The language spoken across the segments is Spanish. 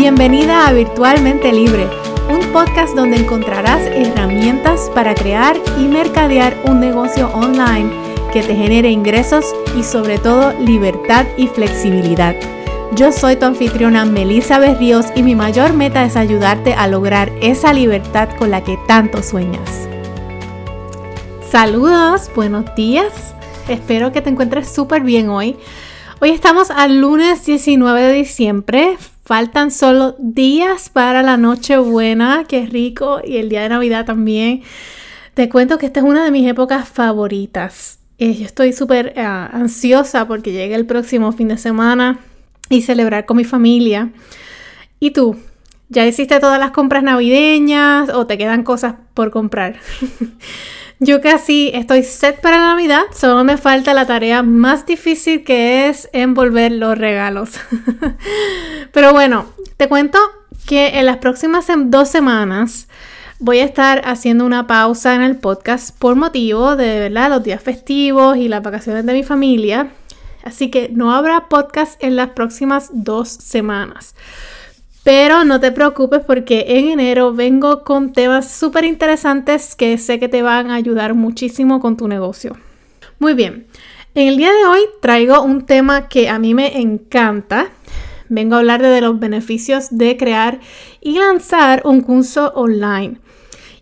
Bienvenida a Virtualmente Libre, un podcast donde encontrarás herramientas para crear y mercadear un negocio online que te genere ingresos y sobre todo libertad y flexibilidad. Yo soy tu anfitriona Melissa Berríos y mi mayor meta es ayudarte a lograr esa libertad con la que tanto sueñas. Saludos, buenos días. Espero que te encuentres súper bien hoy. Hoy estamos al lunes 19 de diciembre. Faltan solo días para la Nochebuena, qué rico, y el día de Navidad también. Te cuento que esta es una de mis épocas favoritas. Eh, yo estoy súper eh, ansiosa porque llega el próximo fin de semana y celebrar con mi familia. ¿Y tú? ¿Ya hiciste todas las compras navideñas o te quedan cosas por comprar? Yo casi estoy set para Navidad, solo me falta la tarea más difícil que es envolver los regalos. Pero bueno, te cuento que en las próximas dos semanas voy a estar haciendo una pausa en el podcast por motivo de los días festivos y las vacaciones de mi familia. Así que no habrá podcast en las próximas dos semanas. Pero no te preocupes porque en enero vengo con temas súper interesantes que sé que te van a ayudar muchísimo con tu negocio. Muy bien, en el día de hoy traigo un tema que a mí me encanta. Vengo a hablar de los beneficios de crear y lanzar un curso online.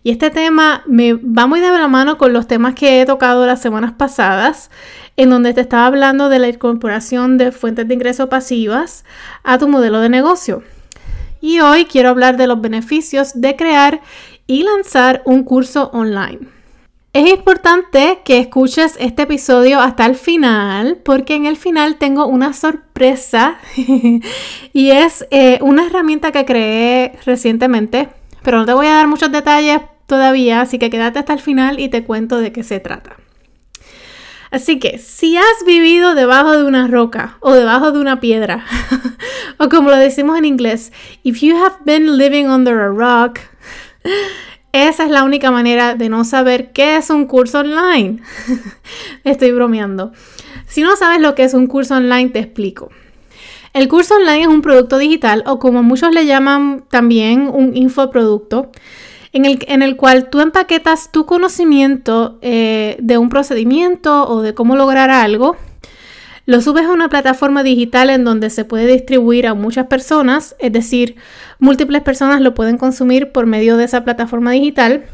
Y este tema me va muy de la mano con los temas que he tocado las semanas pasadas, en donde te estaba hablando de la incorporación de fuentes de ingreso pasivas a tu modelo de negocio y hoy quiero hablar de los beneficios de crear y lanzar un curso online. Es importante que escuches este episodio hasta el final porque en el final tengo una sorpresa y es eh, una herramienta que creé recientemente, pero no te voy a dar muchos detalles todavía, así que quédate hasta el final y te cuento de qué se trata. Así que si has vivido debajo de una roca o debajo de una piedra, o como lo decimos en inglés, if you have been living under a rock, esa es la única manera de no saber qué es un curso online. Estoy bromeando. Si no sabes lo que es un curso online, te explico. El curso online es un producto digital o como muchos le llaman también un infoproducto en el, cual tú empaquetas tu conocimiento eh, de un procedimiento o de cómo lograr algo, lo subes a una plataforma digital en donde se puede distribuir a muchas personas, es decir, múltiples personas lo pueden consumir por medio de esa plataforma digital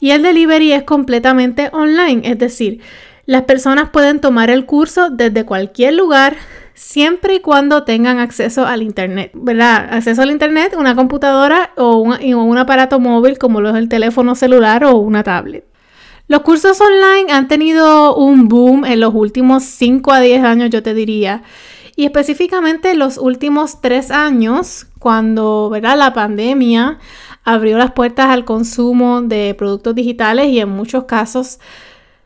y el delivery es completamente online, es decir, las personas pueden tomar el curso desde cualquier lugar, siempre y cuando tengan acceso al Internet, ¿verdad? Acceso al Internet, una computadora o un, aparato móvil como lo es el teléfono celular o una tablet. Los cursos online han tenido un boom en los últimos 5 a 10 años, yo te diría. Y específicamente los últimos 3 años, cuando ¿verdad? la pandemia abrió las puertas al consumo de productos digitales y en muchos casos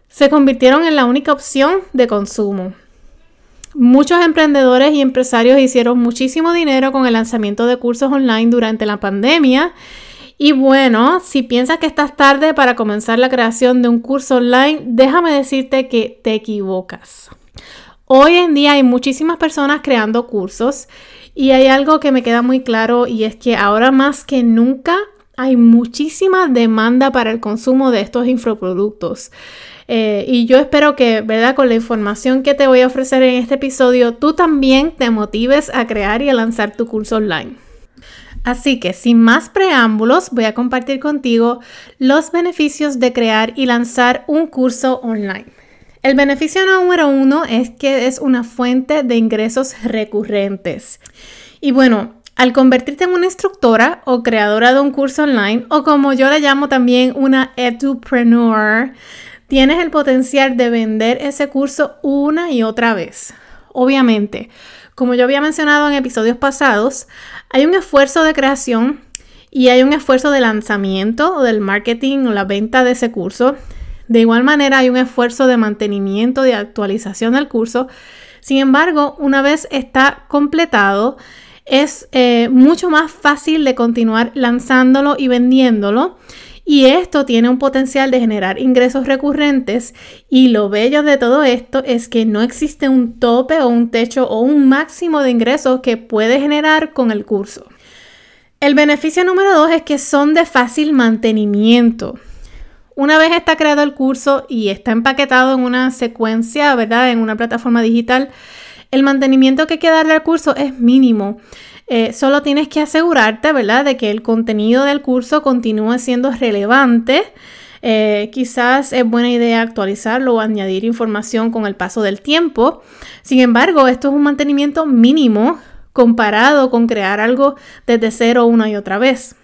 se convirtieron en la única opción de consumo. Muchos emprendedores y empresarios hicieron muchísimo dinero con el lanzamiento de cursos online durante la pandemia. Y bueno, si piensas que estás tarde para comenzar la creación de un curso online, déjame decirte que te equivocas. Hoy en día hay muchísimas personas creando cursos y hay algo que me queda muy claro y es que ahora más que nunca hay muchísima demanda para el consumo de estos infoproductos. Eh, y yo espero que, ¿verdad? Con la información que te voy a ofrecer en este episodio, tú también te motives a crear y a lanzar tu curso online. Así que sin más preámbulos, voy a compartir contigo los beneficios de crear y lanzar un curso online. El beneficio número uno es que es una fuente de ingresos recurrentes. Y bueno, al convertirte en una instructora o creadora de un curso online, o como yo le llamo también una edupreneur, tienes el potencial de vender ese curso una y otra vez. Obviamente, como yo había mencionado en episodios pasados, hay un esfuerzo de creación y hay un esfuerzo de lanzamiento o del marketing o la venta de ese curso. De igual manera, hay un esfuerzo de mantenimiento, de actualización del curso. Sin embargo, una vez está completado, es eh, mucho más fácil de continuar lanzándolo y vendiéndolo y esto tiene un potencial de generar ingresos recurrentes y lo bello de todo esto es que no existe un tope o un techo o un máximo de ingresos que puede generar con el curso. El beneficio número dos es que son de fácil mantenimiento. Una vez está creado el curso y está empaquetado en una secuencia, ¿verdad? En una plataforma digital, el mantenimiento que hay que darle al curso es mínimo. Eh, solo tienes que asegurarte, ¿verdad?, de que el contenido del curso continúe siendo relevante. Eh, quizás es buena idea actualizarlo o añadir información con el paso del tiempo. Sin embargo, esto es un mantenimiento mínimo comparado con crear algo desde cero una y otra vez.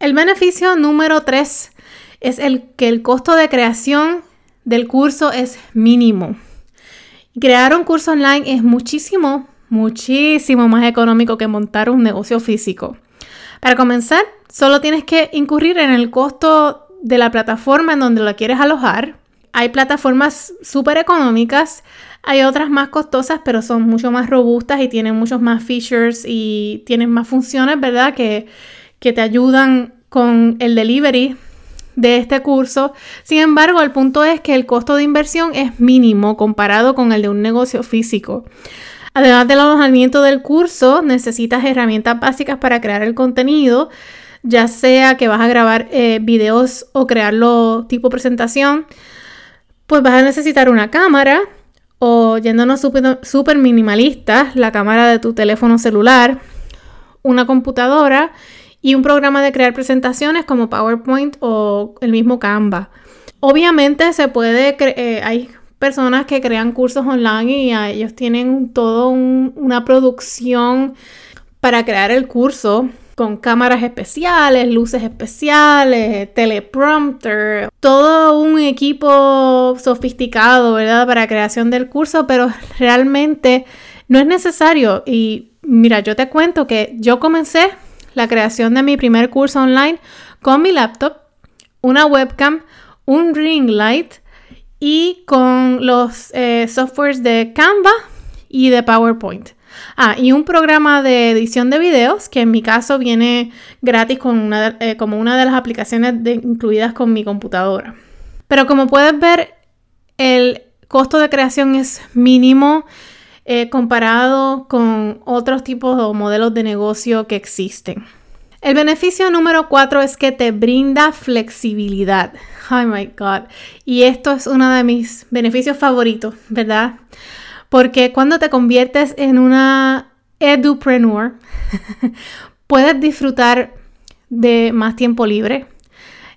El beneficio número 3 es el que el costo de creación del curso es mínimo. Crear un curso online es muchísimo, muchísimo más económico que montar un negocio físico. Para comenzar, solo tienes que incurrir en el costo de la plataforma en donde lo quieres alojar. Hay plataformas súper económicas, hay otras más costosas, pero son mucho más robustas y tienen muchos más features y tienen más funciones, ¿verdad? Que, que te ayudan con el delivery de este curso. Sin embargo, el punto es que el costo de inversión es mínimo comparado con el de un negocio físico. Además del alojamiento del curso, necesitas herramientas básicas para crear el contenido, ya sea que vas a grabar eh, videos o crearlo tipo presentación, pues vas a necesitar una cámara o yéndonos súper minimalistas, la cámara de tu teléfono celular, una computadora y un programa de crear presentaciones como PowerPoint o el mismo Canva. Obviamente se puede, eh, personas que crean cursos online y ellos tienen todo una producción para crear el curso con cámaras especiales, luces especiales, teleprompter, todo un equipo sofisticado, ¿verdad? Para creación del curso, pero realmente no es necesario. Y mira, yo te cuento que yo comencé la creación de mi primer curso online con mi laptop, una webcam, un ring light, y con los eh, softwares de Canva y de PowerPoint. Ah, y un programa de edición de videos que en mi caso viene gratis con una eh, como una de las aplicaciones incluidas con mi computadora. Pero como puedes ver, el costo de creación es mínimo eh, comparado con otros tipos o modelos de negocio que existen. El beneficio número cuatro es que te brinda flexibilidad. Oh my God. Y esto es uno de mis beneficios favoritos, ¿verdad? Porque cuando te conviertes en una edupreneur, puedes disfrutar de más tiempo libre.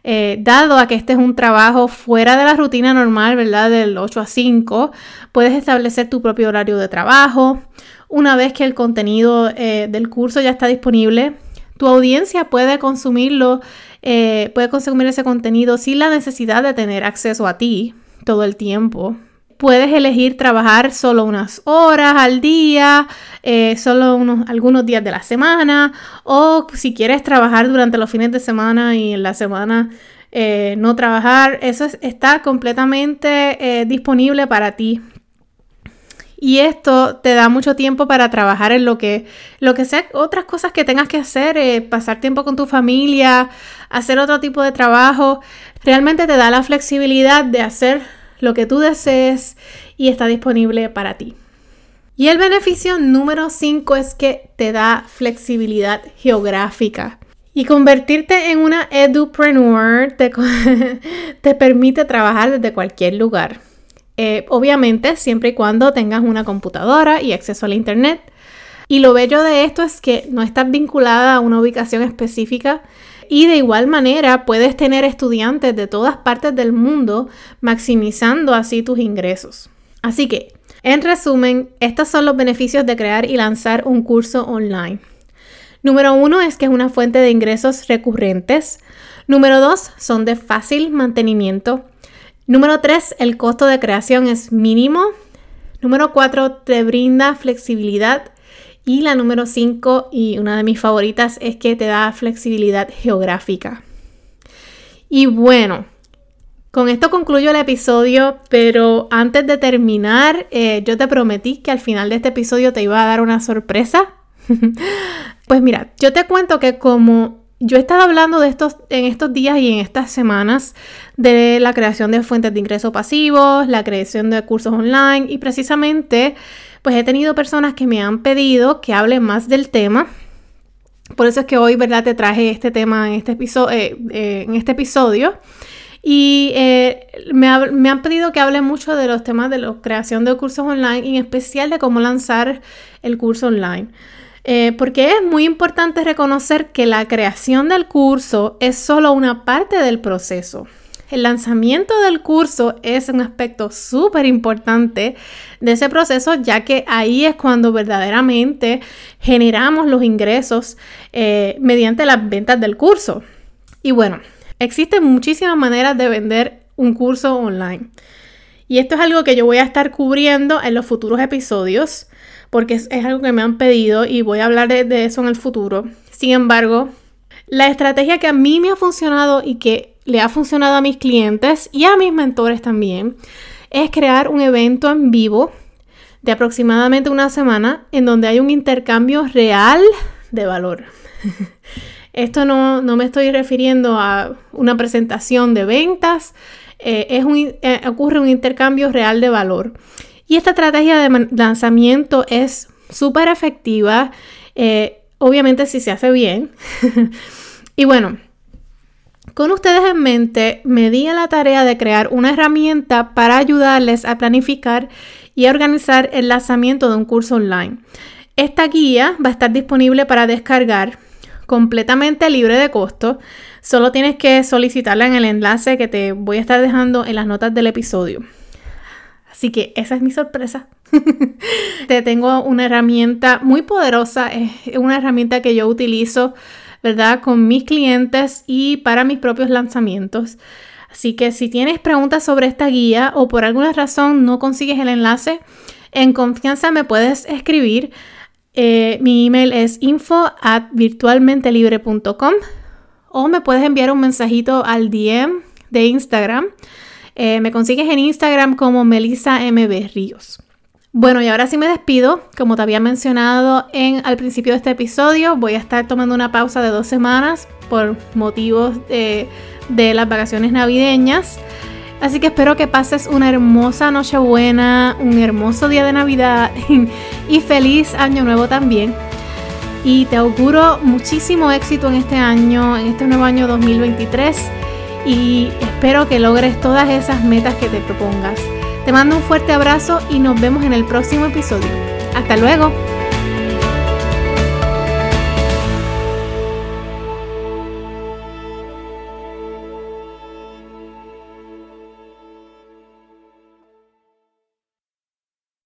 Eh, dado a que este es un trabajo fuera de la rutina normal, ¿verdad? Del 8 a 5, puedes establecer tu propio horario de trabajo. Una vez que el contenido eh, del curso ya está disponible, tu audiencia puede consumirlo, eh, puede consumir ese contenido sin la necesidad de tener acceso a ti todo el tiempo. Puedes elegir trabajar solo unas horas al día, eh, solo unos, algunos días de la semana, o si quieres trabajar durante los fines de semana y en la semana eh, no trabajar, eso está completamente disponible para ti. Y esto te da mucho tiempo para trabajar en lo que, lo que sea, otras cosas que tengas que hacer, eh, pasar tiempo con tu familia, hacer otro tipo de trabajo. Realmente te da la flexibilidad de hacer lo que tú desees y está disponible para ti. Y el beneficio número 5 es que te da flexibilidad geográfica. Y convertirte en una edupreneur te, te permite trabajar desde cualquier lugar. Eh, obviamente, siempre y cuando tengas una computadora y acceso al Internet. Y lo bello de esto es que no estás vinculada a una ubicación específica y de igual manera puedes tener estudiantes de todas partes del mundo maximizando así tus ingresos. Así que, en resumen, estos son los beneficios de crear y lanzar un curso online. Número uno es que es una fuente de ingresos recurrentes. Número dos, son de fácil mantenimiento. Número 3, el costo de creación es mínimo. Número 4, te brinda flexibilidad. Y la número 5, y una de mis favoritas, es que te da flexibilidad geográfica. Y bueno, con esto concluyo el episodio, pero antes de terminar, eh, yo te prometí que al final de este episodio te iba a dar una sorpresa. pues mira, yo te cuento que como yo he estado hablando de estos en estos días y en estas semanas de la creación de fuentes de ingreso pasivos, la creación de cursos online y precisamente pues he tenido personas que me han pedido que hable más del tema Por eso es que hoy, ¿verdad? Te traje este tema en este, episodio, eh, eh, este episodio. Y eh, me, han pedido que hable mucho de los temas de la creación de cursos online, y en especial de cómo lanzar el curso online. Porque es muy importante reconocer que la creación del curso es solo una parte del proceso. El lanzamiento del curso es un aspecto súper importante de ese proceso, ya que ahí es cuando verdaderamente generamos los ingresos eh, mediante las ventas del curso. Y bueno, existen muchísimas maneras de vender un curso online. Y esto es algo que yo voy a estar cubriendo en los futuros episodios, porque es, algo que me han pedido y voy a hablar de eso en el futuro. Sin embargo, la estrategia que a mí me ha funcionado y que le ha funcionado a mis clientes y a mis mentores también, es crear un evento en vivo de aproximadamente una semana en donde hay un intercambio real de valor. Esto no, me estoy refiriendo a una presentación de ventas, eh, es eh, ocurre un intercambio real de valor. Y esta estrategia de lanzamiento es súper efectiva, eh, obviamente si se hace bien. y bueno, con ustedes en mente, me di a la tarea de crear una herramienta para ayudarles a planificar y organizar el lanzamiento de un curso online. Esta guía va a estar disponible para descargar completamente libre de costo. Solo tienes que solicitarla en el enlace que te voy a estar dejando en las notas del episodio. Así que esa es mi sorpresa. te tengo una herramienta muy poderosa, es una herramienta que yo utilizo ¿verdad? Con mis clientes y para mis propios lanzamientos. Así que si tienes preguntas sobre esta guía o por alguna razón no consigues el enlace, en confianza me puedes escribir. Eh, mi email es info at virtualmentelibre.com o me puedes enviar un mensajito al DM de Instagram. Eh, me consigues en Instagram como Melissa MB Ríos. Bueno, y ahora sí me despido. Como te había mencionado en, al principio de este episodio, voy a estar tomando una pausa de dos semanas por motivos de, de las vacaciones navideñas. Así que espero que pases una hermosa Nochebuena, un hermoso día de Navidad y feliz Año Nuevo también. Y te auguro muchísimo éxito en este año, en este nuevo año 2023. Y espero que logres todas esas metas que te propongas. Te mando un fuerte abrazo y nos vemos en el próximo episodio. Hasta luego.